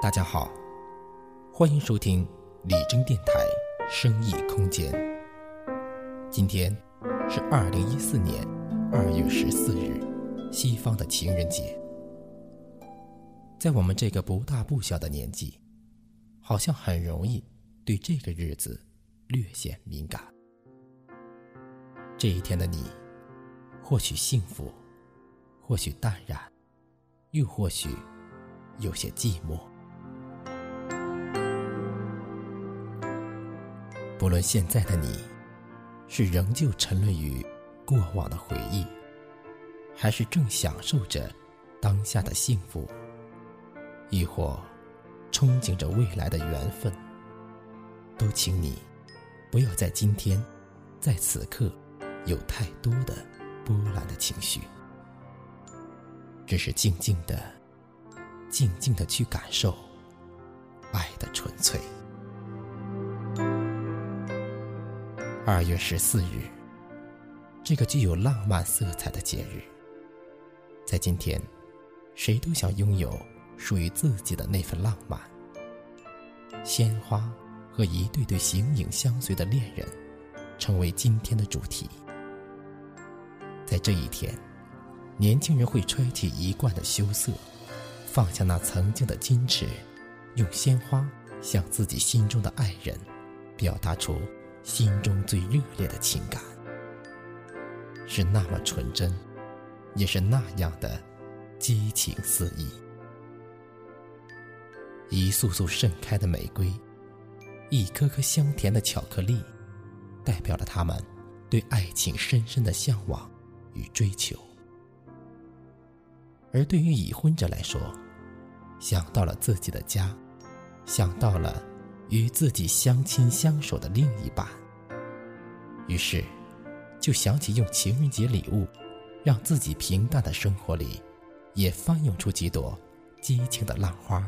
大家好，欢迎收听李征电台生意空间。今天是二零一四年二月十四日，西方的情人节。在我们这个不大不小的年纪，好像很容易对这个日子略显敏感。这一天的你，或许幸福，或许淡然，又或许有些寂寞。不论现在的你，是仍旧沉沦于过往的回忆，还是正享受着当下的幸福，亦或憧憬着未来的缘分，都请你不要在今天，在此刻有太多的波澜的情绪，只是静静的、静静的去感受爱的纯粹。二月十四日，这个具有浪漫色彩的节日，在今天，谁都想拥有属于自己的那份浪漫。鲜花和一对对形影相随的恋人，成为今天的主题。在这一天，年轻人会揣起一贯的羞涩，放下那曾经的矜持，用鲜花向自己心中的爱人表达出。心中最热烈的情感，是那么纯真，也是那样的激情四溢。一束束盛开的玫瑰，一颗颗香甜的巧克力，代表了他们对爱情深深的向往与追求。而对于已婚者来说，想到了自己的家，想到了。与自己相亲相守的另一半，于是就想起用情人节礼物，让自己平淡的生活里也翻涌出几朵激情的浪花，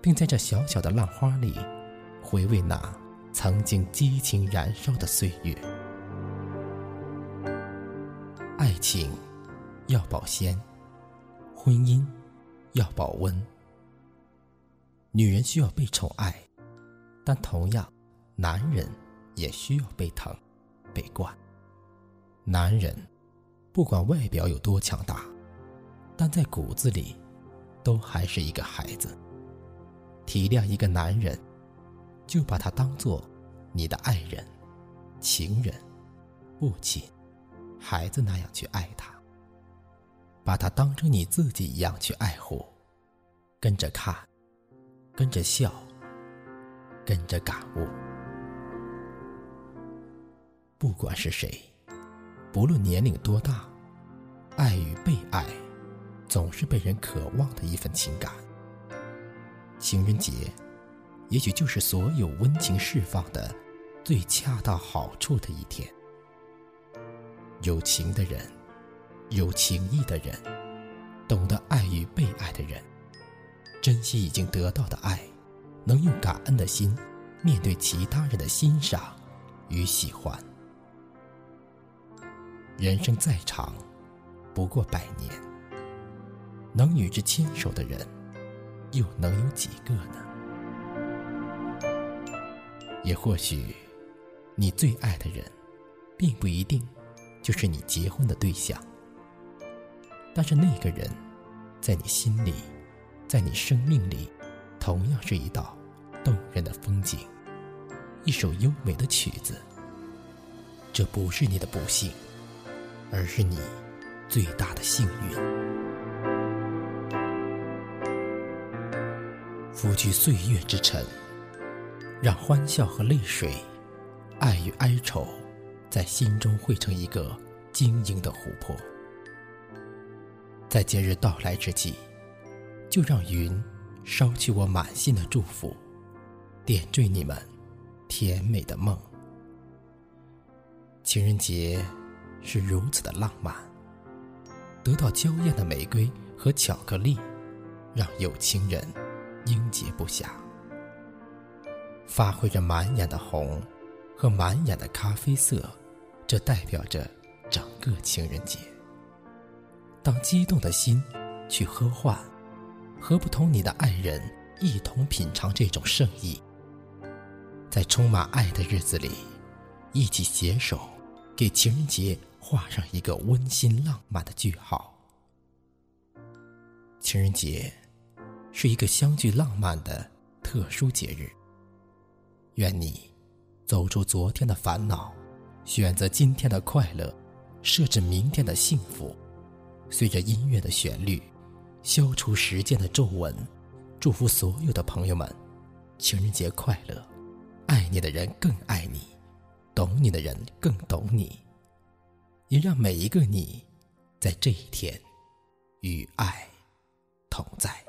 并在这小小的浪花里回味那曾经激情燃烧的岁月。爱情要保鲜，婚姻要保温。女人需要被宠爱。但同样，男人也需要被疼、被惯。男人不管外表有多强大，但在骨子里，都还是一个孩子。体谅一个男人，就把他当做你的爱人、情人、父亲、孩子那样去爱他，把他当成你自己一样去爱护，跟着看，跟着笑。跟着感悟，不管是谁，不论年龄多大，爱与被爱，总是被人渴望的一份情感。情人节，也许就是所有温情释放的最恰到好处的一天。有情的人，有情义的人，懂得爱与被爱的人，珍惜已经得到的爱。能用感恩的心面对其他人的欣赏与喜欢。人生再长，不过百年，能与之牵手的人，又能有几个呢？也或许，你最爱的人，并不一定就是你结婚的对象。但是那个人，在你心里，在你生命里。同样是一道动人的风景，一首优美的曲子。这不是你的不幸，而是你最大的幸运。拂去岁月之尘，让欢笑和泪水，爱与哀愁，在心中汇成一个晶莹的湖泊。在节日到来之际，就让云。捎去我满心的祝福，点缀你们甜美的梦。情人节是如此的浪漫，得到娇艳的玫瑰和巧克力，让有情人应接不暇。发挥着满眼的红和满眼的咖啡色，这代表着整个情人节。当激动的心去喝换。何不同你的爱人一同品尝这种圣意，在充满爱的日子里，一起携手，给情人节画上一个温馨浪漫的句号。情人节是一个相聚浪漫的特殊节日。愿你走出昨天的烦恼，选择今天的快乐，设置明天的幸福。随着音乐的旋律，消除时间的皱纹。祝福所有的朋友们，情人节快乐！爱你的人更爱你，懂你的人更懂你。也让每一个你，在这一天，与爱同在。